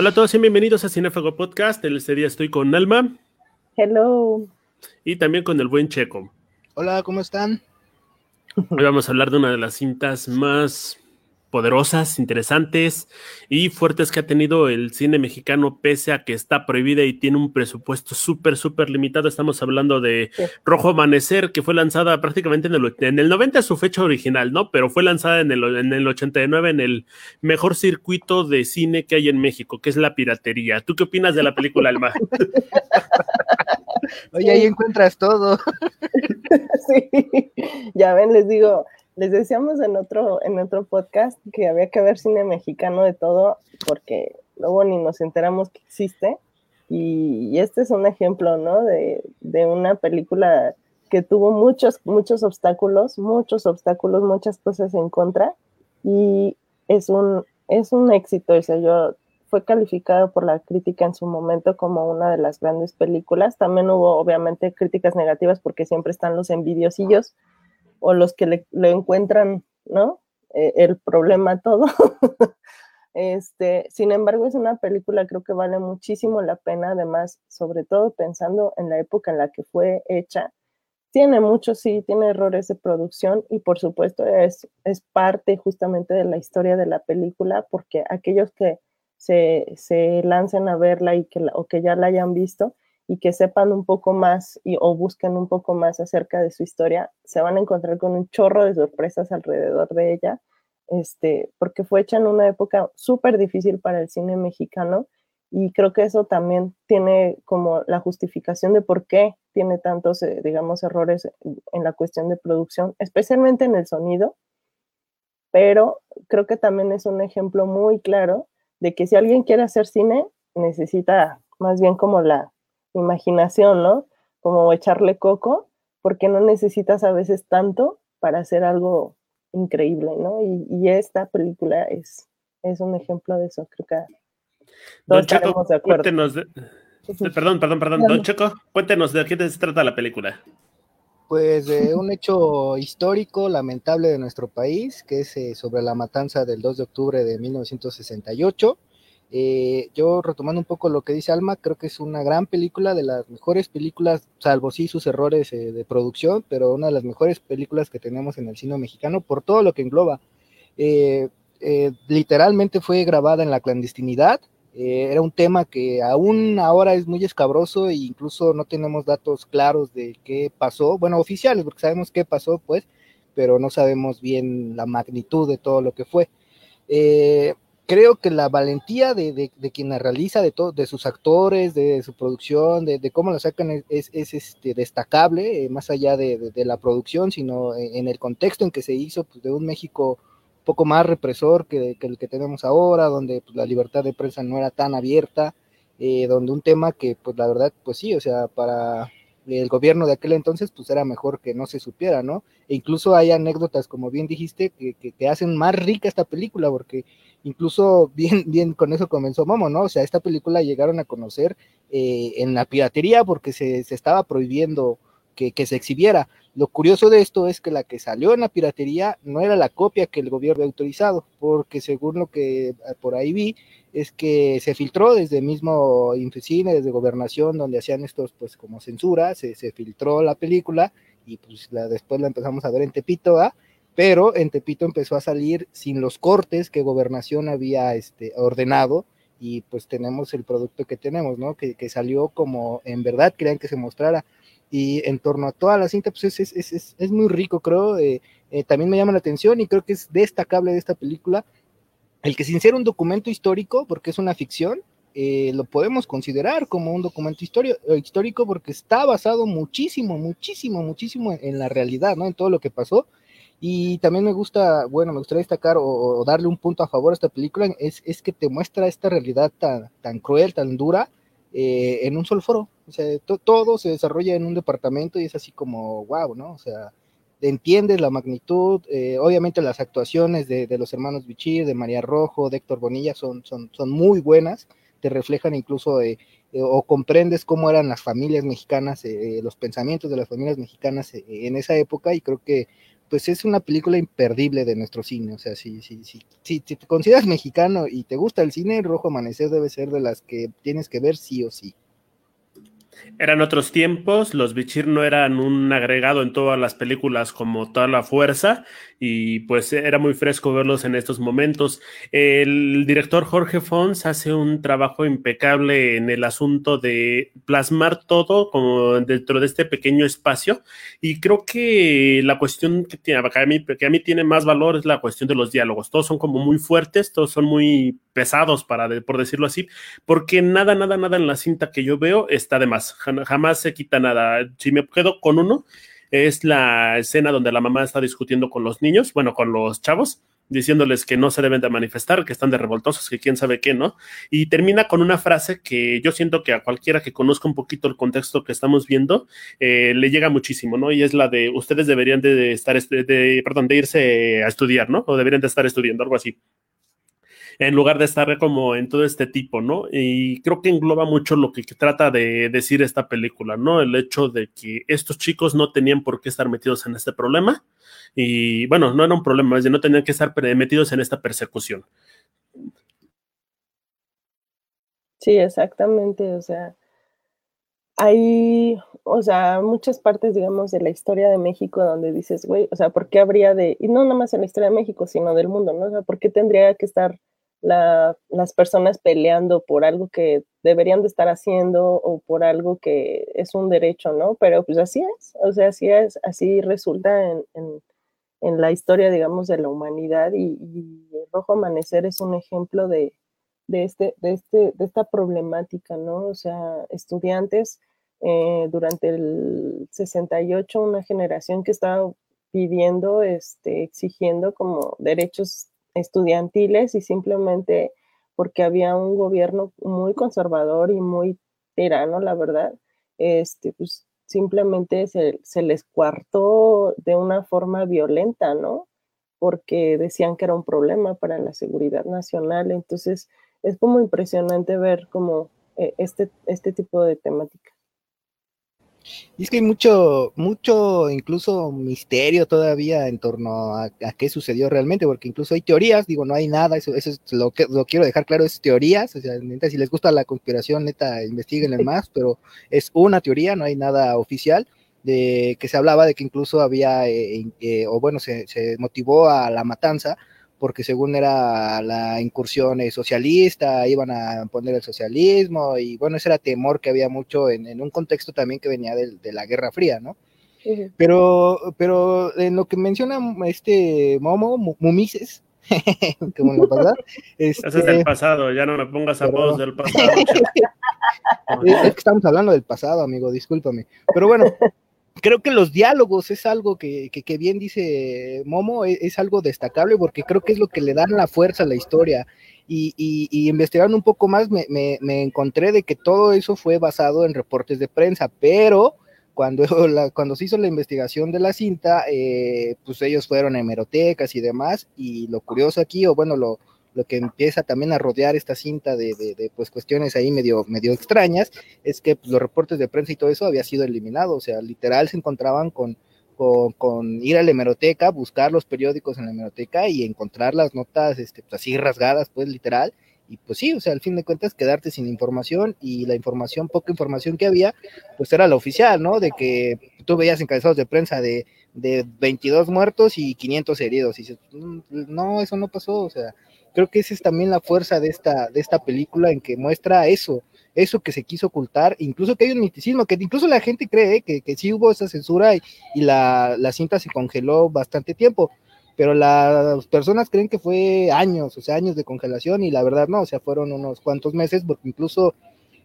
Hola a todos y bienvenidos a Cinefago Podcast. Este día estoy con Alma. Hello. Y también con el buen Checo. Hola, ¿cómo están? Hoy vamos a hablar de una de las cintas más poderosas, interesantes y fuertes que ha tenido el cine mexicano, pese a que está prohibida y tiene un presupuesto súper, súper limitado. Estamos hablando de Rojo Amanecer, que fue lanzada prácticamente en el, en el 90 su fecha original, ¿no? Pero fue lanzada en el, en el 89 en el mejor circuito de cine que hay en México, que es la piratería. ¿Tú qué opinas de la película, Alma? Oye, ahí encuentras todo. sí, ya ven, les digo, les decíamos en otro, en otro podcast que había que ver cine mexicano de todo, porque luego ni nos enteramos que existe. Y, este es un ejemplo, ¿no? De, de, una película que tuvo muchos, muchos obstáculos, muchos obstáculos, muchas cosas en contra. Y es un, es un éxito. O sea, yo fue calificado por la crítica en su momento como una de las grandes películas. También hubo, obviamente, críticas negativas porque siempre están los envidiosillos o los que le, encuentran, ¿no? Eh, el problema todo. este, sin embargo, es una película creo que vale muchísimo la pena, además, sobre todo pensando en la época en la que fue hecha. Tiene muchos, sí, tiene errores de producción y por supuesto es, es parte justamente de la historia de la película, porque aquellos que se, se lancen a verla y que o que ya la hayan visto, y que sepan un poco más y, o busquen un poco más acerca de su historia, se van a encontrar con un chorro de sorpresas alrededor de ella, este, porque fue hecha en una época súper difícil para el cine mexicano y creo que eso también tiene como la justificación de por qué tiene tantos, eh, digamos, errores en la cuestión de producción, especialmente en el sonido, pero creo que también es un ejemplo muy claro de que si alguien quiere hacer cine, necesita más bien como la imaginación, ¿no? Como echarle coco, porque no necesitas a veces tanto para hacer algo increíble, ¿no? Y, esta película es, es un ejemplo de eso, creo que Don Checo, cuéntenos de, perdón, perdón, perdón, Don Checo, cuéntenos de qué se trata la película. Pues de un hecho histórico lamentable de nuestro país, que es eh, sobre la matanza del 2 de octubre de 1968. Eh, yo retomando un poco lo que dice Alma, creo que es una gran película, de las mejores películas, salvo sí sus errores eh, de producción, pero una de las mejores películas que tenemos en el cine mexicano por todo lo que engloba. Eh, literalmente fue grabada en la clandestinidad, era un tema que aún ahora es muy escabroso e incluso no tenemos datos claros de qué pasó, bueno, oficiales, porque sabemos qué pasó, pues, pero no sabemos bien la magnitud de todo lo que fue. Creo que la valentía de, de, quien la realiza, de, todo, de sus actores, de su producción, de, cómo la sacan es, es, este, destacable, eh, más allá de, la producción, sino en, el contexto en que se hizo, pues, de un México un poco más represor que, el que tenemos ahora, donde pues, la libertad de prensa no era tan abierta, eh, donde un tema que, pues la verdad, pues sí, o sea, para el gobierno de aquel entonces, pues era mejor que no se supiera, ¿no? E incluso hay anécdotas, como bien dijiste, que, que hacen más rica esta película, porque incluso bien, bien con eso comenzó Momo, ¿no? O sea, esta película llegaron a conocer eh, en la piratería porque se, se estaba prohibiendo que, que, se exhibiera. Lo curioso de esto es que la que salió en la piratería no era la copia que el gobierno había autorizado, porque según lo que eh, por ahí vi, es que se filtró desde mismo Infecine, desde Gobernación, donde hacían estos, pues como censura, se, se filtró la película y pues la, después la empezamos a ver en Tepito, ¿ah? Pero en Tepito empezó a salir sin los cortes que gobernación había este, ordenado y pues tenemos el producto que tenemos, ¿no? Que, salió como en verdad querían que se mostrara y en torno a toda la cinta pues es, es, es, es muy rico, creo, eh, eh, también me llama la atención y creo que es destacable de esta película el que sin ser un documento histórico, porque es una ficción, eh, lo podemos considerar como un documento histórico porque está basado muchísimo, muchísimo, muchísimo en, la realidad, ¿no? En todo lo que pasó y también me gusta, bueno, me gustaría destacar o, darle un punto a favor a esta película, es, es que te muestra esta realidad tan, tan cruel, tan dura, eh, en un solo foro. O sea, todo se desarrolla en un departamento y es así como, wow, ¿no? O sea, entiendes la magnitud, eh, obviamente las actuaciones de, los hermanos Bichir, de María Rojo, de Héctor Bonilla son, son, son muy buenas, te reflejan incluso eh, o comprendes cómo eran las familias mexicanas, los pensamientos de las familias mexicanas en esa época y creo que pues es una película imperdible de nuestro cine. O sea, si, si, si, si, te consideras mexicano y te gusta el cine, Rojo Amanecer debe ser de las que tienes que ver sí o sí. Eran otros tiempos, los Bichir no eran un agregado en todas las películas como toda la fuerza y pues era muy fresco verlos en estos momentos. El director Jorge Fons hace un trabajo impecable en el asunto de plasmar todo como dentro de este pequeño espacio y creo que la cuestión que, tiene, que, a mí, que a mí tiene más valor es la cuestión de los diálogos. Todos son como muy fuertes, todos son muy pesados, para, por decirlo así, porque nada, nada, nada en la cinta que yo veo está de más jamás se quita nada. Si me quedo con uno, es la escena donde la mamá está discutiendo con los niños, bueno, con los chavos, diciéndoles que no se deben de manifestar, que están de revoltosos, que quién sabe qué, ¿no? Y termina con una frase que yo siento que a cualquiera que conozca un poquito el contexto que estamos viendo, eh, le llega muchísimo, ¿no? Y es la de ustedes deberían de estar, de, perdón, de irse a estudiar, ¿no? O deberían de estar estudiando, algo así en lugar de estar como en todo este tipo, ¿no? Y creo que engloba mucho lo que trata de decir esta película, ¿no? El hecho de que estos chicos no tenían por qué estar metidos en este problema y bueno, no era un problema, es de no tenían que estar metidos en esta persecución. Sí, exactamente, o sea, hay, o sea, muchas partes, digamos, de la historia de México donde dices, güey, o sea, ¿por qué habría de, y no nada más en la historia de México, sino del mundo, ¿no? O sea, ¿por qué tendría que estar las personas peleando por algo que deberían de estar haciendo o por algo que es un derecho, ¿no? Pero pues así es, o sea, así es, así resulta en, la historia, digamos, de la humanidad y, el Rojo Amanecer es un ejemplo de, este, de, este, de esta problemática, ¿no? O sea, estudiantes eh, durante el 68, una generación que estaba pidiendo, este, exigiendo como derechos estudiantiles y simplemente porque había un gobierno muy conservador y muy tirano, la verdad, este, pues simplemente se, se les cuartó de una forma violenta, ¿no? Porque decían que era un problema para la seguridad nacional. Entonces, es como impresionante ver como eh, este, este tipo de temática. Y es que hay mucho, mucho incluso misterio todavía en torno a, qué sucedió realmente, porque incluso hay teorías, digo, no hay nada, eso, eso es lo que lo quiero dejar claro, es teorías, o sea, neta, si les gusta la conspiración, neta, investiguen más, pero es una teoría, no hay nada oficial, de que se hablaba de que incluso había, eh, eh, o bueno, se, se motivó a la matanza porque según era la incursión eh, socialista, iban a poner el socialismo y bueno, ese era temor que había mucho en, un contexto también que venía de, la Guerra Fría, ¿no? Pero, pero en lo que menciona este Momo, Mumises, como la verdad, este, Ese es del pasado, ya no me pongas a voz del pasado. es que estamos hablando del pasado, amigo, discúlpame. Pero bueno, creo que los diálogos es algo que, que, bien dice Momo, e, es, algo destacable porque creo que es lo que le dan la fuerza a la historia. Y, y, investigando un poco más me, me, encontré de que todo eso fue basado en reportes de prensa, pero cuando, cuando se hizo la investigación de la cinta, eh, pues ellos fueron a hemerotecas y demás, y lo curioso aquí, o bueno, lo, lo que empieza también a rodear esta cinta de, de, pues cuestiones ahí medio, medio extrañas, es que pues, los reportes de prensa y todo eso había sido eliminado, o sea, literal se encontraban con, con, ir a la hemeroteca, buscar los periódicos en la hemeroteca y encontrar las notas este, pues, así rasgadas, pues literal, y pues sí, o sea, al fin de cuentas quedarte sin información y la información, poca información que había, pues era la oficial, ¿no? De que tú veías encabezados de prensa de, de 22 muertos y 500 heridos, y dices, mm, no, eso no pasó, o sea, creo que esa es también la fuerza de esta, de esta película en que muestra eso, eso que se quiso ocultar, incluso que hay un miticismo, que incluso la gente cree que, que sí hubo esa censura y, la, la, cinta se congeló bastante tiempo, pero las personas creen que fue años, o sea, años de congelación y la verdad no, o sea, fueron unos cuantos meses porque incluso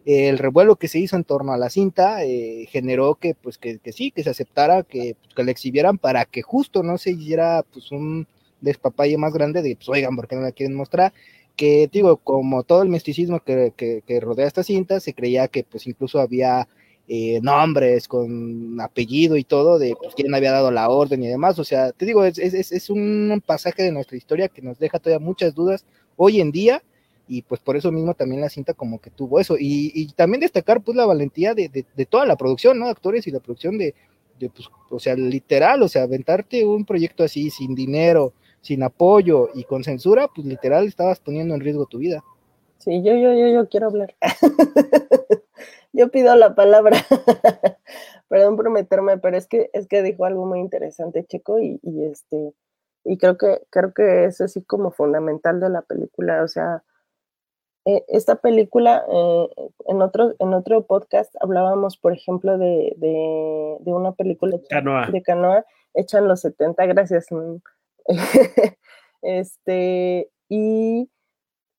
el revuelo que se hizo en torno a la cinta eh, generó que pues que, que, sí, que se aceptara, que, que la exhibieran para que justo no se hiciera pues un despapalle más grande de, pues, oigan, ¿por qué no la quieren mostrar? Que, digo, como todo el misticismo que, que, rodea esta cinta, se creía que, pues, incluso había eh, nombres con apellido y todo de pues, quién había dado la orden y demás. O sea, te digo, es, es, es, un pasaje de nuestra historia que nos deja todavía muchas dudas hoy en día y pues por eso mismo también la cinta como que tuvo eso. Y, y también destacar pues la valentía de, de, de, toda la producción, ¿no? Actores y la producción de, pues, o sea, literal, o sea, aventarte un proyecto así sin dinero, sin apoyo y con censura, pues literal estabas poniendo en riesgo tu vida. Sí, yo, yo, yo, yo quiero hablar. yo pido la palabra. Perdón por meterme, pero es que es que dijo algo muy interesante, Checo, y, y este, y creo que, creo que es así como fundamental de la película. O sea, eh, esta película, eh, en, otro, en otro podcast hablábamos, por ejemplo, de, de, una película de Canoa hecha en los 70, gracias. Este, y,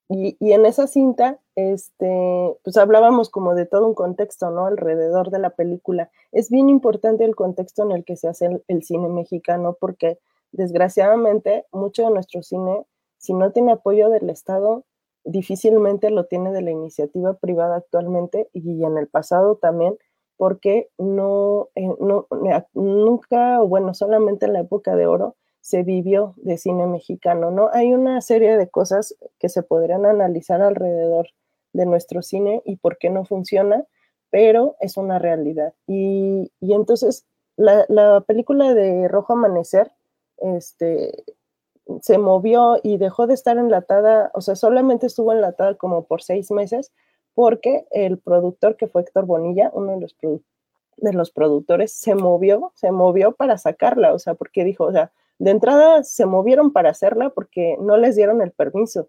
y, y, en esa cinta, este, pues hablábamos como de todo un contexto, ¿no? Alrededor de la película. Es bien importante el contexto en el que se hace el cine mexicano porque desgraciadamente mucho de nuestro cine, si no tiene apoyo del Estado, difícilmente lo tiene de la iniciativa privada actualmente y en el pasado también, porque no, eh, no nunca, o bueno, solamente en la época de oro se vivió de cine mexicano, ¿no? Hay una serie de cosas que se podrían analizar alrededor de nuestro cine y por qué no funciona, pero es una realidad. Y, y entonces la, la, película de Rojo Amanecer, este, se movió y dejó de estar enlatada, o sea, solamente estuvo enlatada como por seis meses, porque el productor, que fue Héctor Bonilla, uno de los, de los productores, se movió, se movió para sacarla, o sea, porque dijo, o sea, de entrada se movieron para hacerla porque no les dieron el permiso,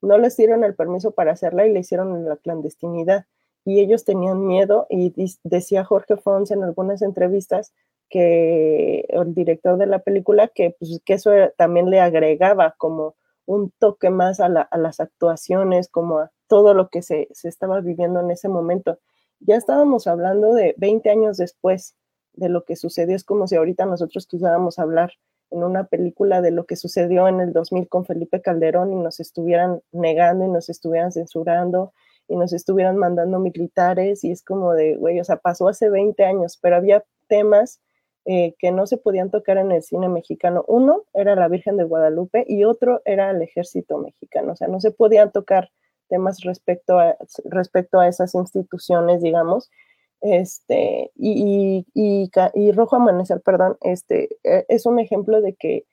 no les dieron el permiso para hacerla y la hicieron en la clandestinidad. Y ellos tenían miedo y decía Jorge Fons en algunas entrevistas que el director de la película, que, pues, que eso también le agregaba como un toque más a, las actuaciones, como a todo lo que se, estaba viviendo en ese momento. Ya estábamos hablando de 20 años después de lo que sucedió, es como si ahorita nosotros quisiéramos hablar en una película de lo que sucedió en el 2000 con Felipe Calderón y nos estuvieran negando y nos estuvieran censurando y nos estuvieran mandando militares y es como de, güey, o sea, pasó hace 20 años, pero había temas eh, que no se podían tocar en el cine mexicano. Uno era la Virgen de Guadalupe y otro era el ejército mexicano. O sea, no se podían tocar temas respecto a, respecto a esas instituciones, digamos. Este, y, y, y, Rojo Amanecer, perdón, este, e, es un ejemplo de que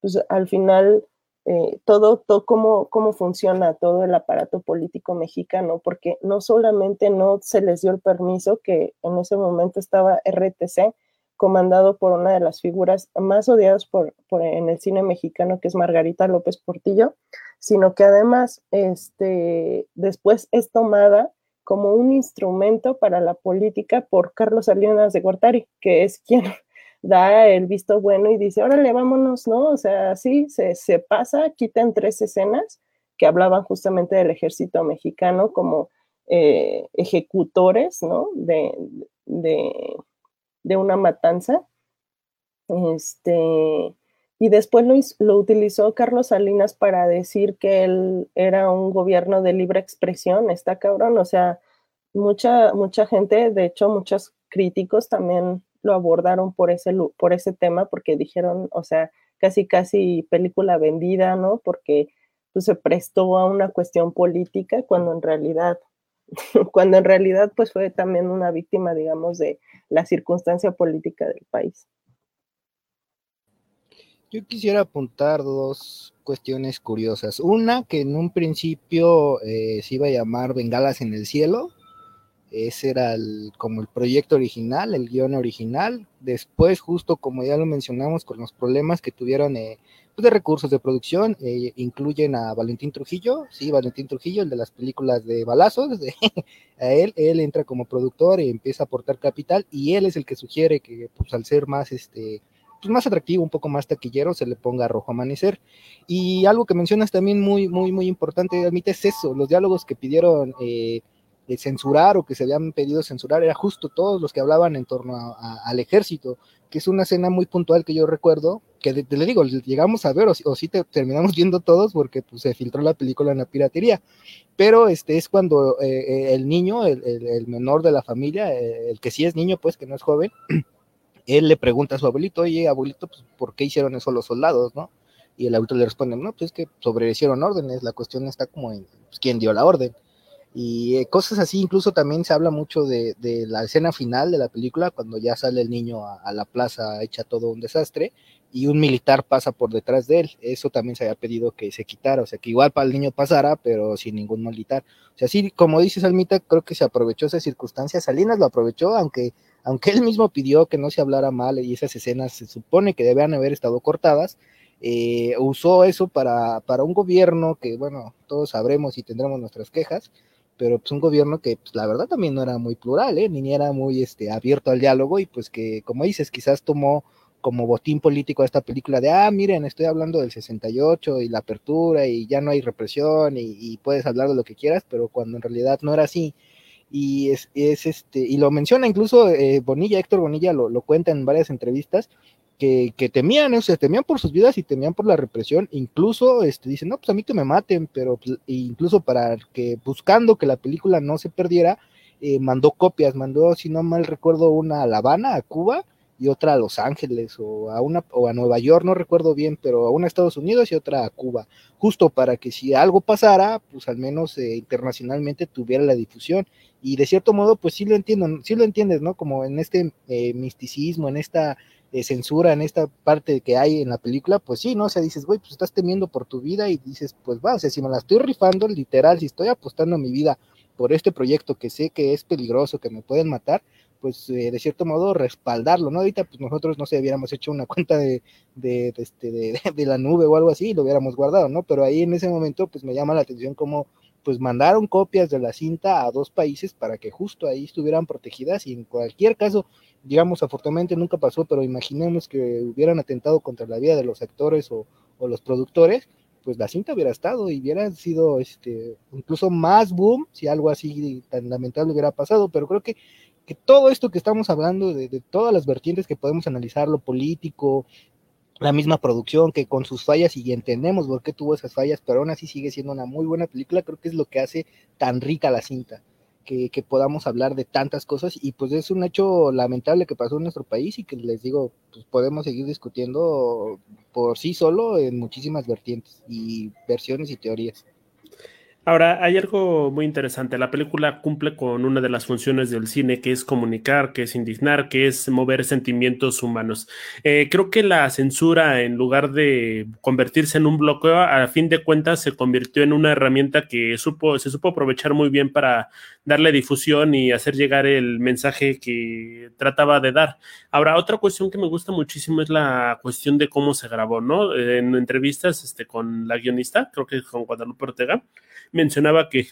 pues, al final eh, todo, todo cómo, cómo funciona todo el aparato político mexicano, porque no solamente no se les dio el permiso, que en ese momento estaba RTC, comandado por una de las figuras más odiadas por, en el cine mexicano, que es Margarita López Portillo, sino que además este, después es tomada como un instrumento para la política por Carlos Salinas de Gortari, que es quien da el visto bueno y dice, órale, vámonos, ¿no? O sea, sí, se, pasa, quitan tres escenas que hablaban justamente del ejército mexicano como eh, ejecutores, ¿no? de de una matanza. Este, y después lo, utilizó Carlos Salinas para decir que él era un gobierno de libre expresión, está cabrón, o sea, mucha, mucha gente, de hecho, muchos críticos también lo abordaron por ese, por ese tema, porque dijeron, o sea, casi, casi película vendida, ¿no? Porque pues, se prestó a una cuestión política cuando en realidad cuando en realidad pues fue también una víctima, digamos, de la circunstancia política del país. Yo quisiera apuntar dos cuestiones curiosas. Una, que en un principio eh, se iba a llamar Bengalas en el Cielo. Ese era como el proyecto original, el guion original. Después, justo como ya lo mencionamos, con los problemas que tuvieron eh, pues, de recursos de producción, eh, incluyen a Valentín Trujillo, sí, Valentín Trujillo, el de las películas de balazos, a él, él entra como productor y empieza a aportar capital y él es el que sugiere que pues al ser más este pues más atractivo, un poco más taquillero, se le ponga rojo amanecer. Y algo que mencionas también muy, muy, muy importante, admite, es eso, los diálogos que pidieron eh, censurar o que se habían pedido censurar, era justo todos los que hablaban en torno al ejército, que es una escena muy puntual que yo recuerdo, que te le digo, llegamos a ver o, o sí te, terminamos viendo todos porque pues, se filtró la película en la piratería, pero este es cuando eh, eh, el niño, el, menor de la familia, eh, el que sí es niño, pues que no es joven, él le pregunta a su abuelito, oye, abuelito, pues, ¿por qué hicieron eso los soldados, no? Y el abuelito le responde, no, pues es que sobrerecieron órdenes, la cuestión está como en pues, quién dio la orden y eh, cosas así, incluso también se habla mucho de, la escena final de la película, cuando ya sale el niño a, la plaza, echa todo un desastre, y un militar pasa por detrás de él. Eso también se había pedido que se quitara, o sea, que igual para el niño pasara, pero sin ningún militar. O sea, sí, como dice Salmita, creo que se aprovechó esa circunstancia. Salinas lo aprovechó, aunque, aunque él mismo pidió que no se hablara mal y esas escenas se supone que debían haber estado cortadas, eh, usó eso para, para un gobierno que, bueno, todos sabremos y tendremos nuestras quejas, pero pues un gobierno que pues, la verdad también no era muy plural, ¿eh? ni era muy este, abierto al diálogo y pues que, como dices, quizás tomó como botín político a esta película de, ah, miren, estoy hablando del 68 y la apertura y ya no hay represión y, puedes hablar de lo que quieras, pero cuando en realidad no era así. Y es, es este, y lo menciona incluso eh, Bonilla, Héctor Bonilla lo, lo cuenta en varias entrevistas, que, temían, o sea, temían por sus vidas y temían por la represión, incluso este, dicen, no, pues a mí que me maten, pero pues, e incluso para que, buscando que la película no se perdiera, eh, mandó copias, mandó, si no mal recuerdo, una a La Habana, a Cuba, y otra a Los Ángeles, o a una, o a Nueva York, no recuerdo bien, pero a una a Estados Unidos y otra a Cuba, justo para que si algo pasara, pues al menos eh, internacionalmente tuviera la difusión. Y de cierto modo, pues sí lo entiendo, sí lo entiendes, ¿no? Como en este eh, misticismo, en esta de censura en esta parte que hay en la película, pues sí, ¿no? O sea, dices, güey, pues estás temiendo por tu vida y dices, pues va, o sea, si me la estoy rifando, literal, si estoy apostando mi vida por este proyecto que sé que es peligroso, que me pueden matar, pues eh, de cierto modo respaldarlo, ¿no? Ahorita pues nosotros, no sé, hubiéramos hecho una cuenta de, de, este, de, de la nube o algo así y lo hubiéramos guardado, ¿no? Pero ahí en ese momento pues me llama la atención cómo pues mandaron copias de la cinta a dos países para que justo ahí estuvieran protegidas y en cualquier caso digamos, afortunadamente nunca pasó, pero imaginemos que hubieran atentado contra la vida de los actores o, los productores, pues la cinta hubiera estado y hubiera sido este incluso más boom si algo así tan lamentable hubiera pasado, pero creo que, que todo esto que estamos hablando de, todas las vertientes que podemos analizar, lo político, la misma producción, que con sus fallas, y entendemos por qué tuvo esas fallas, pero aún así sigue siendo una muy buena película, creo que es lo que hace tan rica la cinta que, podamos hablar de tantas cosas y pues es un hecho lamentable que pasó en nuestro país y que les digo, pues podemos seguir discutiendo por sí solo en muchísimas vertientes y versiones y teorías. Ahora, hay algo muy interesante. La película cumple con una de las funciones del cine, que es comunicar, que es indignar, que es mover sentimientos humanos. Eh, creo que la censura, en lugar de convertirse en un bloqueo, a fin de cuentas se convirtió en una herramienta que supo, se supo aprovechar muy bien para darle difusión y hacer llegar el mensaje que trataba de dar. Ahora, otra cuestión que me gusta muchísimo es la cuestión de cómo se grabó, ¿no? En entrevistas este, con la guionista, creo que con Guadalupe Ortega mencionaba que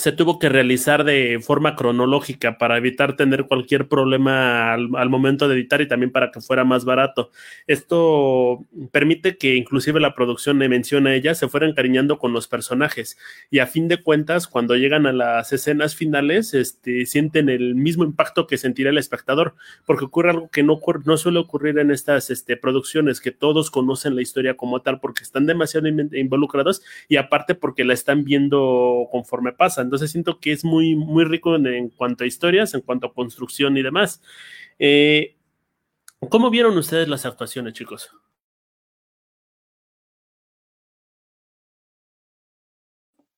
se tuvo que realizar de forma cronológica para evitar tener cualquier problema al, momento de editar y también para que fuera más barato. Esto permite que inclusive la producción me menciona ella se fuera encariñando con los personajes y a fin de cuentas cuando llegan a las escenas finales este, sienten el mismo impacto que sentirá el espectador porque ocurre algo que no, no suele ocurrir en estas este, producciones que todos conocen la historia como tal porque están demasiado involucrados y aparte porque la están viendo conforme pasan entonces siento que es muy, muy rico en, cuanto a historias, en cuanto a construcción y demás. Eh, ¿Cómo vieron ustedes las actuaciones, chicos?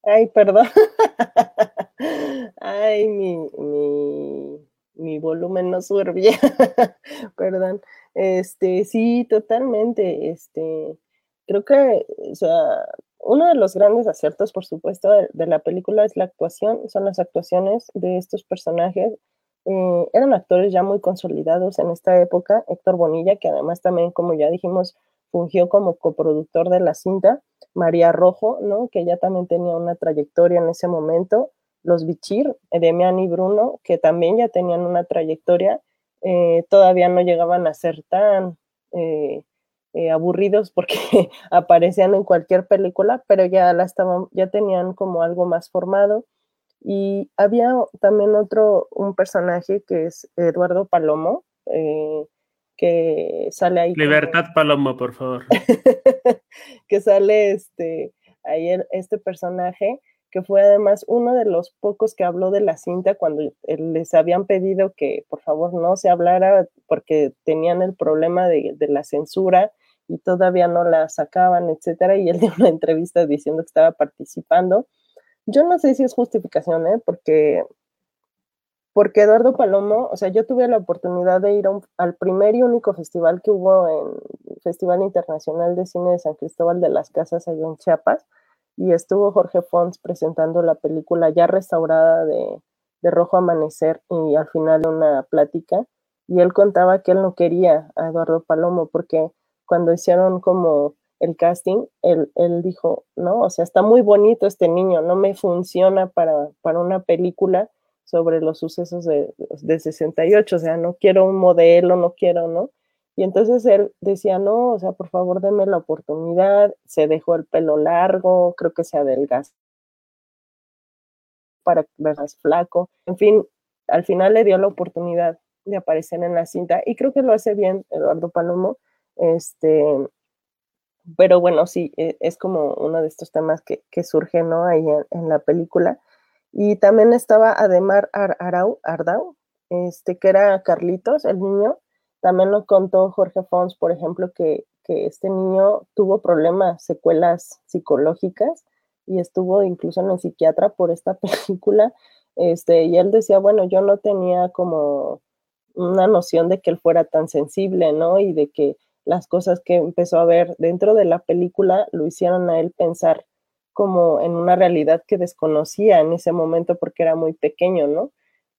Ay, perdón. Ay, mi, mi, mi volumen no sube perdón. Este, sí, totalmente. Este, creo que, o sea, uno de los grandes aciertos, por supuesto, de, la película es la actuación, son las actuaciones de estos personajes. Eh, eran actores ya muy consolidados en esta época. Héctor Bonilla, que además también, como ya dijimos, fungió como coproductor de la cinta. María Rojo, ¿no? que ya también tenía una trayectoria en ese momento. Los Bichir, Demian y Bruno, que también ya tenían una trayectoria, eh, todavía no llegaban a ser tan eh, eh, aburridos porque aparecían en cualquier película, pero ya la estaban, ya tenían como algo más formado. Y había también otro, un personaje que es Eduardo Palomo, eh, que sale ahí. Libertad Palomo, por favor. que sale este, ahí este personaje que fue además uno de los pocos que habló de la cinta cuando les habían pedido que por favor no se hablara porque tenían el problema de, de la censura y todavía no la sacaban, etcétera, y él dio una entrevista diciendo que estaba participando. yo no sé si es justificación, ¿eh? porque, porque Eduardo Palomo, o sea, yo tuve la oportunidad de ir al primer y único festival que hubo en Festival Internacional de Cine de San Cristóbal de las Casas allá en Chiapas, y estuvo Jorge Fons presentando la película ya restaurada de, de Rojo Amanecer y al final una plática, y él contaba que él no quería a Eduardo Palomo porque cuando hicieron como el casting, él, él, dijo, no, o sea, está muy bonito este niño, no me funciona para, para una película sobre los sucesos de, de 68, o sea, no quiero un modelo, no quiero, ¿no? Y entonces él decía, no, o sea, por favor, deme la oportunidad, se dejó el pelo largo, creo que se adelgazó para verás flaco, en fin, al final le dio la oportunidad de aparecer en la cinta y creo que lo hace bien Eduardo Palomo, este, pero bueno, sí, e, es como uno de estos temas que, que surge, ¿no? Ahí en, la película. Y también estaba Ademar Arau, Ardau, este, que era Carlitos, el niño. También lo contó Jorge Fons, por ejemplo, que, que este niño tuvo problemas, secuelas psicológicas y estuvo incluso en el psiquiatra por esta película. Este, y él decía, bueno, yo no tenía como una noción de que él fuera tan sensible, ¿no? Y de que las cosas que empezó a ver dentro de la película lo hicieron a él pensar como en una realidad que desconocía en ese momento porque era muy pequeño, ¿no?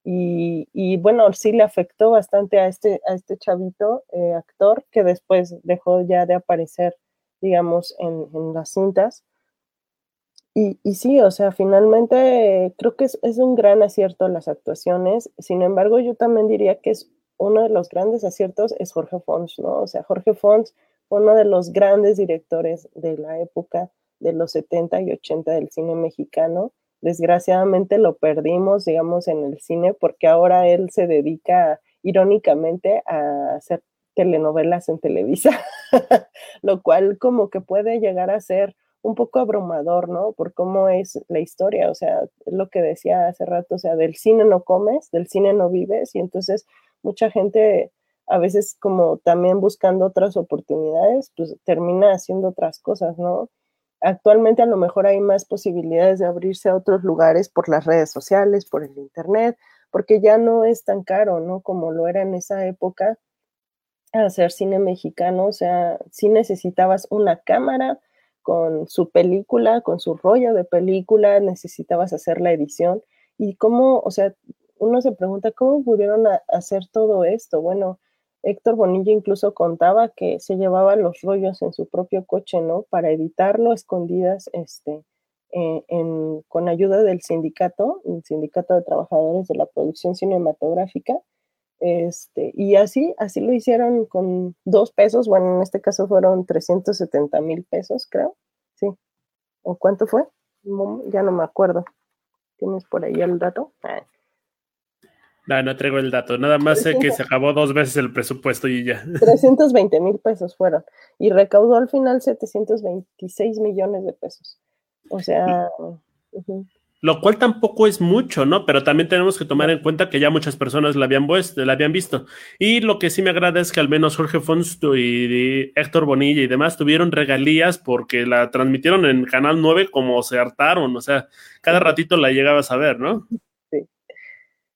Y, y bueno, sí le afectó bastante a este, a este chavito eh, actor que después dejó ya de aparecer, digamos, en, en las cintas. Y, y, sí, o sea, finalmente creo que es, es, un gran acierto las actuaciones. Sin embargo, yo también diría que es uno de los grandes aciertos es Jorge Fons, ¿no? O sea, Jorge Fons fue uno de los grandes directores de la época de los 70 y 80 del cine mexicano. Desgraciadamente lo perdimos, digamos, en el cine porque ahora él se dedica irónicamente a hacer telenovelas en Televisa, lo cual como que puede llegar a ser un poco abrumador, ¿no? Por cómo es la historia, o sea, es lo que decía hace rato, o sea, del cine no comes, del cine no vives, y entonces mucha gente a veces como también buscando otras oportunidades, pues termina haciendo otras cosas, ¿no? Actualmente a lo mejor hay más posibilidades de abrirse a otros lugares por las redes sociales, por el internet, porque ya no es tan caro, ¿no? Como lo era en esa época hacer cine mexicano, o sea, sí necesitabas una cámara con su película, con su rollo de película, necesitabas hacer la edición y cómo, o sea, uno se pregunta cómo pudieron hacer todo esto. Bueno, Héctor Bonilla incluso contaba que se llevaba los rollos en su propio coche, ¿no? Para editarlo escondidas, este, eh, con ayuda del sindicato, el sindicato de trabajadores de la producción cinematográfica. Este, y así, así lo hicieron con dos pesos, bueno, en este caso fueron 370 mil pesos, creo, sí. ¿O cuánto fue? ya no me acuerdo. ¿Tienes por ahí el dato? Ah. No, no traigo el dato. Nada más sé que se acabó dos veces el presupuesto y ya. 320 mil pesos fueron. Y recaudó al final 726 millones de pesos. O sea. Lo cual tampoco es mucho, ¿no? Pero también tenemos que tomar en cuenta que ya muchas personas la habían, la habían visto. Y lo que sí me agrada es que al menos Jorge Fonsto y Héctor Bonilla y demás tuvieron regalías porque la transmitieron en Canal 9 como se hartaron. O sea, cada ratito la llegabas a ver, ¿no?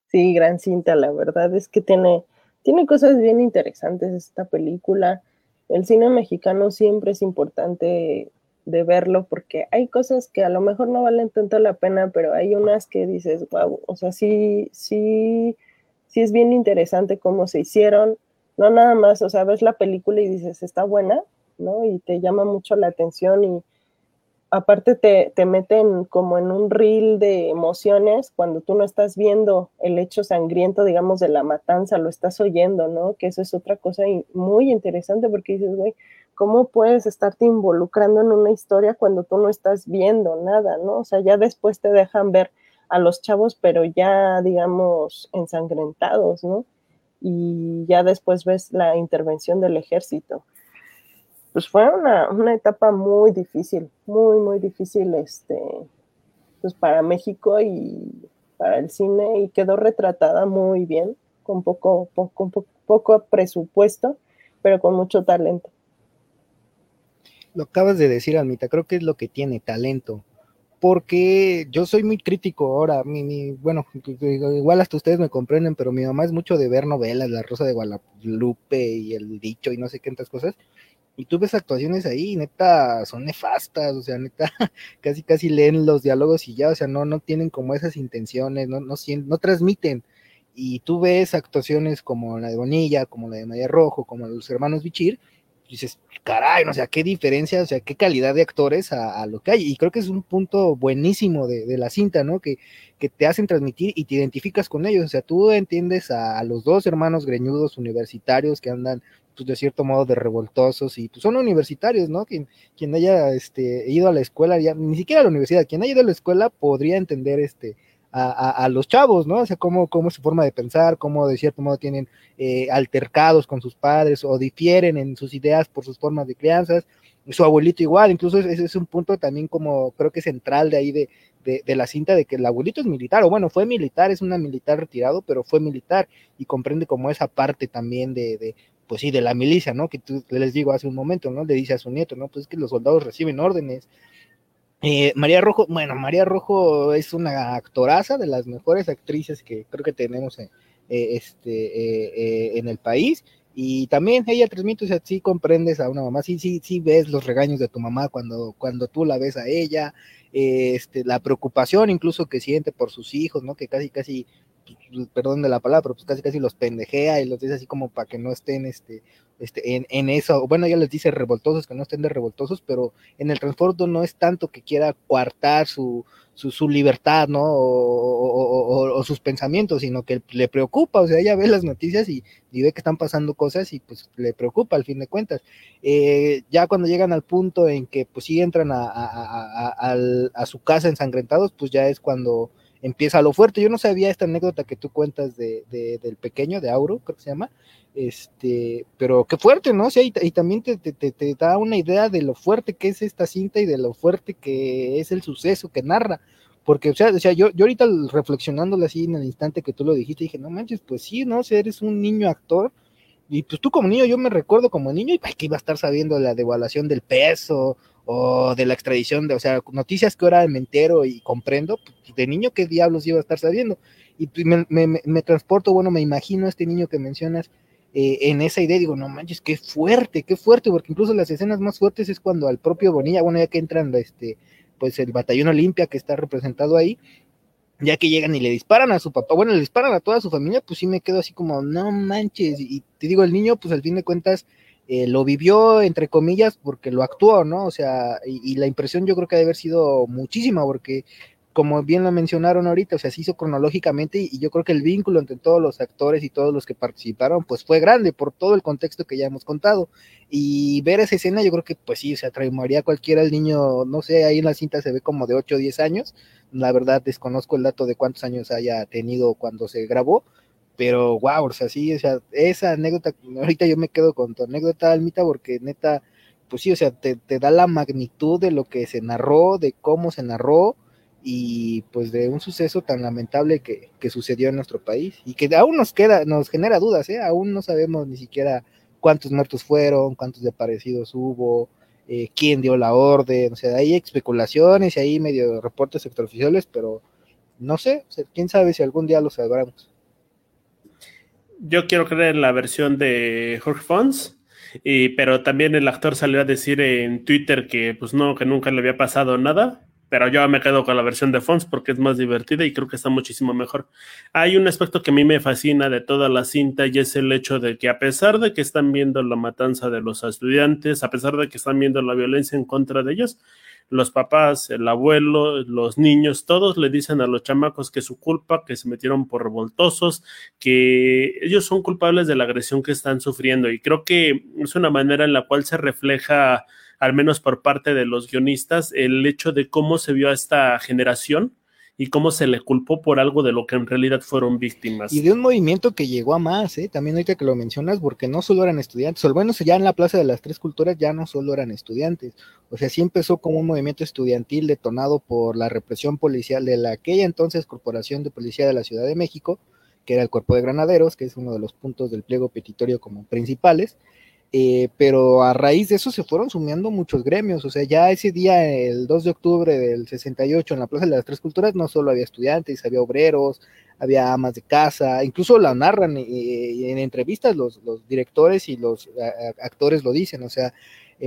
Sí, gran cinta, la verdad es que tiene, tiene cosas bien interesantes esta película. El cine mexicano siempre es importante de verlo porque hay cosas que a lo mejor no valen tanto la pena, pero hay unas que dices, wow, o sea, sí, sí, sí es bien interesante cómo se hicieron. No nada más, o sea, ves la película y dices, está buena, ¿no? Y te llama mucho la atención y aparte te, te, meten como en un reel de emociones cuando tú no estás viendo el hecho sangriento, digamos, de la matanza, lo estás oyendo, ¿no? Que eso es otra cosa muy interesante porque dices, güey, ¿cómo puedes estarte involucrando en una historia cuando tú no estás viendo nada, ¿no? O sea, ya después te dejan ver a los chavos, pero ya, digamos, ensangrentados, ¿no? Y ya después ves la intervención del ejército pues fue una, una, etapa muy difícil, muy, muy difícil este, pues para México y para el cine y quedó retratada muy bien, con poco, poco, poco, poco presupuesto, pero con mucho talento. Lo acabas de decir, Almita, creo que es lo que tiene talento, porque yo soy muy crítico ahora, mi, bueno, igual hasta ustedes me comprenden, pero mi mamá es mucho de ver novelas, La Rosa de Guadalupe y El Dicho y no sé qué tantas cosas, y tú ves actuaciones ahí, neta, son nefastas, o sea, neta, casi casi leen los diálogos y ya, o sea, no, no tienen como esas intenciones, no, no, no transmiten, y tú ves actuaciones como la de Bonilla, como la de María Rojo, como los hermanos Bichir, dices, caray, o sea, qué diferencia, o sea, qué calidad de actores a, lo que hay. Y creo que es un punto buenísimo de, la cinta, ¿no? Que, que, te hacen transmitir y te identificas con ellos. O sea, tú entiendes a, los dos hermanos greñudos universitarios que andan, pues, de cierto modo, de revoltosos y pues son universitarios, ¿no? Quien, haya este, ido a la escuela, ni siquiera a la universidad, quien haya ido a la escuela podría entender este a, los chavos, ¿no? O sea, cómo, cómo es su forma de pensar, cómo de cierto modo tienen eh, altercados con sus padres o difieren en sus ideas por sus formas de crianzas. Su abuelito igual, incluso ese es un punto también como creo que central de ahí de, la cinta de que el abuelito es militar, o bueno, fue militar, es una militar retirado, pero fue militar y comprende como esa parte también de pues sí, de la milicia, ¿no? Que tú les digo hace un momento, ¿no? Le dice a su nieto, ¿no? Pues es que los soldados reciben órdenes, eh, María Rojo, bueno, María Rojo es una actoraza de las mejores actrices que creo que tenemos en, eh, este, eh, en el país. Y también ella transmite, o sea, sí comprendes a una mamá, sí, sí, sí ves los regaños de tu mamá cuando, cuando tú la ves a ella, este, la preocupación incluso que siente por sus hijos, ¿no? Que casi, casi, perdón de la palabra, pero pues casi, casi los pendejea y los dice así como para que no estén, este, este, en, en, eso, bueno, ya les dice revoltosos, que no estén de revoltosos, pero en el transporte no es tanto que quiera coartar su, su, libertad, ¿no? O, sus pensamientos, sino que le preocupa, o sea, ella ve las noticias y, ve que están pasando cosas y pues le preocupa al fin de cuentas. Eh, ya cuando llegan al punto en que pues sí entran a, a su casa ensangrentados, pues ya es cuando empieza lo fuerte. Yo no sabía esta anécdota que tú cuentas de, del pequeño, de Auro, creo que se llama, este, pero qué fuerte, ¿no? O sea, y, también te, te, da una idea de lo fuerte que es esta cinta y de lo fuerte que es el suceso que narra. Porque, o sea, o sea yo, yo ahorita reflexionándolo así en el instante que tú lo dijiste, dije, no manches, pues sí, ¿no? O eres un niño actor, y pues tú como niño, yo me recuerdo como niño, y que iba a estar sabiendo la devaluación del peso, o de la extradición, de, o sea, noticias que ahora me entero y comprendo, pues, de niño, ¿qué diablos iba a estar sabiendo? Y pues, me, me, me transporto, bueno, me imagino a este niño que mencionas eh, en esa idea, digo, no manches, qué fuerte, qué fuerte, porque incluso las escenas más fuertes es cuando al propio Bonilla, bueno, ya que entran, este, pues el batallón Olimpia que está representado ahí, ya que llegan y le disparan a su papá, bueno, le disparan a toda su familia, pues sí me quedo así como, no manches, y te digo, el niño, pues al fin de cuentas, eh, lo vivió, entre comillas, porque lo actuó, ¿no? O sea, y, la impresión yo creo que debe haber sido muchísima, porque como bien lo mencionaron ahorita, o sea, se hizo cronológicamente y, yo creo que el vínculo entre todos los actores y todos los que participaron, pues fue grande por todo el contexto que ya hemos contado. Y ver esa escena, yo creo que pues sí, o sea, traumaría a cualquiera, el niño, no sé, ahí en la cinta se ve como de 8 o 10 años, la verdad desconozco el dato de cuántos años haya tenido cuando se grabó, pero wow, o sea, sí, o sea, esa anécdota, ahorita yo me quedo con tu anécdota, Almita, porque neta, pues sí, o sea, te, da la magnitud de lo que se narró, de cómo se narró, y pues de un suceso tan lamentable que, que, sucedió en nuestro país y que aún nos queda, nos genera dudas, ¿eh? aún no sabemos ni siquiera cuántos muertos fueron, cuántos desaparecidos hubo, eh, quién dio la orden, o sea, hay especulaciones y hay medio reportes extraoficiales, pero no sé, quién sabe si algún día lo sabremos yo quiero creer en la versión de Jorge Fons, y, pero también el actor salió a decir en Twitter que pues no, que nunca le había pasado nada, pero yo me quedo con la versión de Fons porque es más divertida y creo que está muchísimo mejor. Hay un aspecto que a mí me fascina de toda la cinta y es el hecho de que a pesar de que están viendo la matanza de los estudiantes, a pesar de que están viendo la violencia en contra de ellos, los papás, el abuelo, los niños, todos le dicen a los chamacos que su culpa, que se metieron por revoltosos, que ellos son culpables de la agresión que están sufriendo. Y creo que es una manera en la cual se refleja, al menos por parte de los guionistas, el hecho de cómo se vio a esta generación y cómo se le culpó por algo de lo que en realidad fueron víctimas. Y de un movimiento que llegó a más, ¿eh? también ahorita que lo mencionas, porque no solo eran estudiantes, o bueno, ya en la Plaza de las Tres Culturas ya no solo eran estudiantes, o sea, sí empezó como un movimiento estudiantil detonado por la represión policial de la aquella entonces Corporación de Policía de la Ciudad de México, que era el Cuerpo de Granaderos, que es uno de los puntos del pliego petitorio como principales, eh, pero a raíz de eso se fueron sumiendo muchos gremios, o sea, ya ese día, el 2 de octubre del 68, en la Plaza de las Tres Culturas, no solo había estudiantes, había obreros, había amas de casa, incluso la narran y, en entrevistas los, directores y los actores lo dicen, o sea,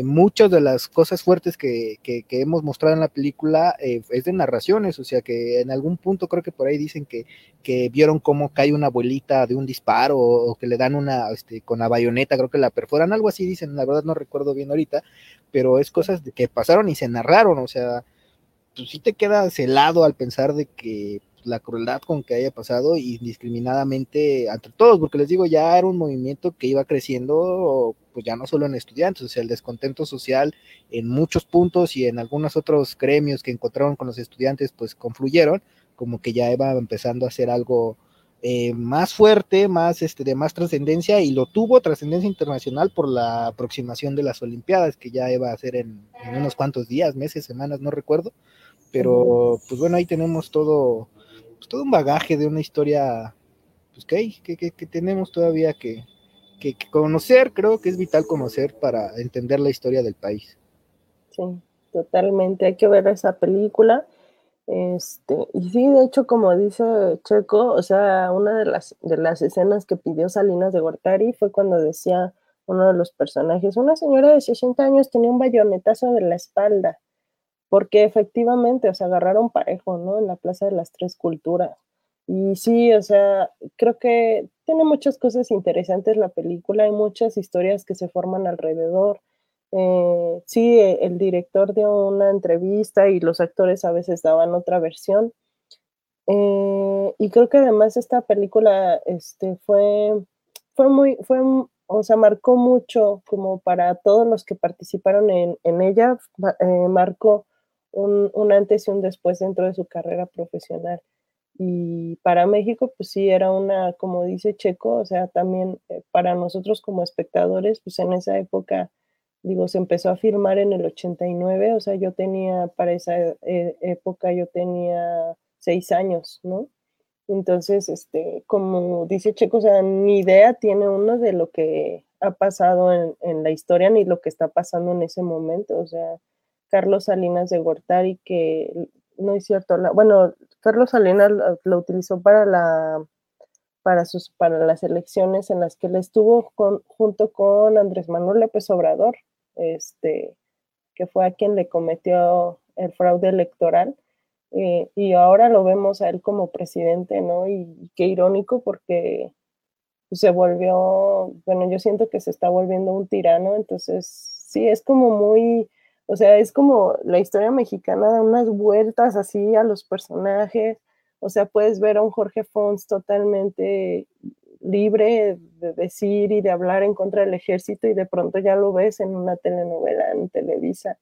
muchas de las cosas fuertes que, que, hemos mostrado en la película eh, es de narraciones, o sea que en algún punto creo que por ahí dicen que, que vieron cómo cae una abuelita de un disparo o, que le dan una, este, con la bayoneta, creo que la perforan, algo así dicen, la verdad no recuerdo bien ahorita, pero es cosas que pasaron y se narraron, o sea, pues sí te quedas helado al pensar de que la crueldad con que haya pasado indiscriminadamente entre todos, porque les digo, ya era un movimiento que iba creciendo, pues ya no solo en estudiantes, o sea, el descontento social en muchos puntos y en algunos otros gremios que encontraron con los estudiantes, pues confluyeron, como que ya iba empezando a ser algo eh, más fuerte, más este, de más trascendencia, y lo tuvo trascendencia internacional por la aproximación de las Olimpiadas, que ya iba a ser en, en unos cuantos días, meses, semanas, no recuerdo, pero pues bueno, ahí tenemos todo pues, todo un bagaje de una historia pues, que, tenemos todavía que, que, conocer, creo que es vital conocer para entender la historia del país. Sí, totalmente, hay que ver esa película. Este, y sí, de hecho, como dice Checo, o sea, una de las, de las escenas que pidió Salinas de Gortari fue cuando decía uno de los personajes, una señora de 60 años tenía un bayonetazo de la espalda porque efectivamente, o sea, agarraron parejo, ¿no? En la Plaza de las Tres Culturas. Y sí, o sea, creo que tiene muchas cosas interesantes la película, hay muchas historias que se forman alrededor. Eh, sí, e, el director dio una entrevista y los actores a veces daban otra versión. Eh, y creo que además esta película este, fue, fue muy, fue, o sea, marcó mucho como para todos los que participaron en, en ella, eh, marcó un, antes y un después dentro de su carrera profesional. Y para México, pues sí, era una, como dice Checo, o sea, también eh, para nosotros como espectadores, pues en esa época, digo, se empezó a filmar en el 89, o sea, yo tenía, para esa eh, época, yo tenía seis años, ¿no? Entonces, este, como dice Checo, o sea, ni idea tiene uno de lo que ha pasado en, en la historia ni lo que está pasando en ese momento, o sea, Carlos Salinas de Gortari, que no es cierto, bueno, Carlos Salinas lo, utilizó para la para sus para las elecciones en las que él estuvo junto con Andrés Manuel López Obrador, este que fue a quien le cometió el fraude electoral. Eh, y ahora lo vemos a él como presidente, ¿no? Y, qué irónico porque se volvió, bueno, yo siento que se está volviendo un tirano, entonces sí, es como muy, o sea, es como la historia mexicana da unas vueltas así a los personajes. O sea, puedes ver a un Jorge Fons totalmente libre de decir y de hablar en contra del ejército y de pronto ya lo ves en una telenovela en Televisa.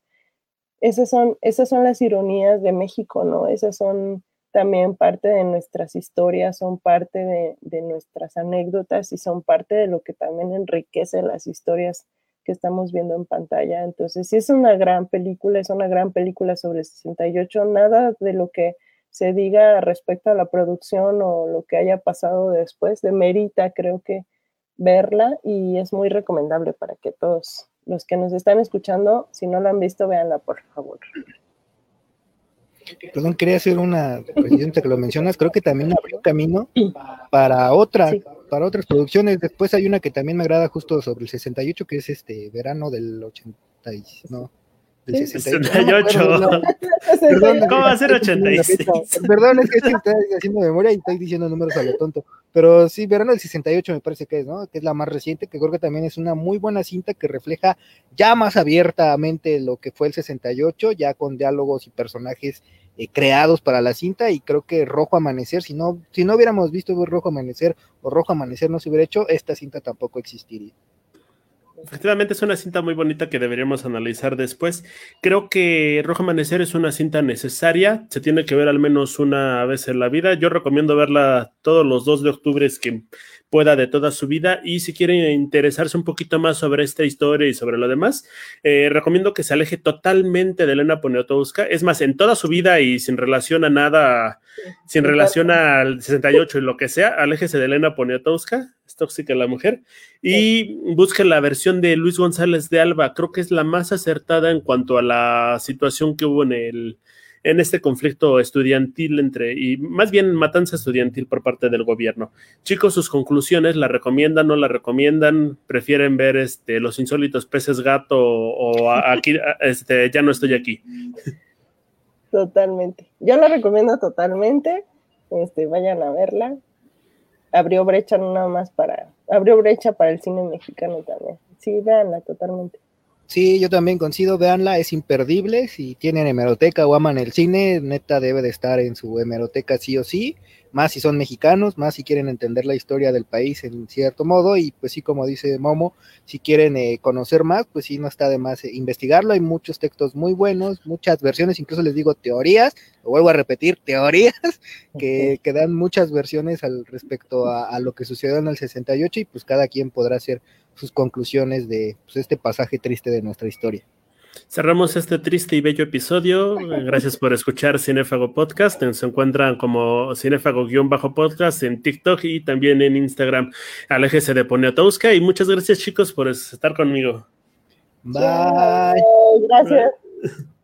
Esas son, esas son las ironías de México, ¿no? Esas son también parte de nuestras historias, son parte de, de nuestras anécdotas y son parte de lo que también enriquece las historias que estamos viendo en pantalla. Entonces, sí es una gran película, es una gran película sobre 68. Nada de lo que se diga respecto a la producción o lo que haya pasado después demerita, creo que verla y es muy recomendable para que todos los que nos están escuchando, si no la han visto, véanla, por favor. Perdón, quería hacer una presidente que lo mencionas, creo que también abrió camino para otra, para otras producciones. Después hay una que también me agrada justo sobre el 68, que es este verano del 80, no, del 68. ¿Cómo va a ser 86? Perdón, es que estoy haciendo memoria y estoy diciendo números a lo tonto. Pero sí, verano del 68 me parece que es, ¿no? Que es la más reciente, que creo que también es una muy buena cinta que refleja ya más abiertamente lo que fue el 68, ya con diálogos y personajes eh, creados para la cinta y creo que Rojo Amanecer, si no, si no hubiéramos visto Rojo Amanecer o Rojo Amanecer no se hubiera hecho, esta cinta tampoco existiría. Efectivamente es una cinta muy bonita que deberíamos analizar después. Creo que Rojo Amanecer es una cinta necesaria, se tiene que ver al menos una vez en la vida. Yo recomiendo verla todos los 2 de octubre que pueda de toda su vida. Y si quieren interesarse un poquito más sobre esta historia y sobre lo demás, eh, recomiendo que se aleje totalmente de Elena Poniatowska. Es más, en toda su vida y sin relación a nada, sin relación al 68 y lo que sea, aléjese de Elena Poniatowska. Tóxica la mujer. Y busque la versión de Luis González de Alba. Creo que es la más acertada en cuanto a la situación que hubo en el en este conflicto estudiantil entre, y más bien matanza estudiantil por parte del gobierno. Chicos, sus conclusiones, ¿la recomiendan, no la recomiendan? ¿Prefieren ver este, los insólitos peces gato o, aquí, este, ya no estoy aquí? Totalmente. Yo la recomiendo totalmente. Este, vayan a verla. Abrió brecha no nada más para, abrió brecha para el cine mexicano también. Sí, véanla totalmente. Sí, yo también coincido, véanla, es imperdible. Si tienen hemeroteca o aman el cine, neta debe de estar en su hemeroteca sí o sí más si son mexicanos, más si quieren entender la historia del país en cierto modo, y pues sí, como dice Momo, si quieren eh, conocer más, pues sí, no está de más eh, investigarlo, hay muchos textos muy buenos, muchas versiones, incluso les digo teorías, lo vuelvo a repetir, teorías, que, que dan muchas versiones al respecto a, lo que sucedió en el 68, y pues cada quien podrá hacer sus conclusiones de pues, este pasaje triste de nuestra historia. Cerramos este triste y bello episodio. Gracias por escuchar Cinefago Podcast. Se encuentran como Cinefago-podcast en TikTok y también en Instagram. Aléjese de Poniatowska y muchas gracias chicos por estar conmigo. Bye. Gracias.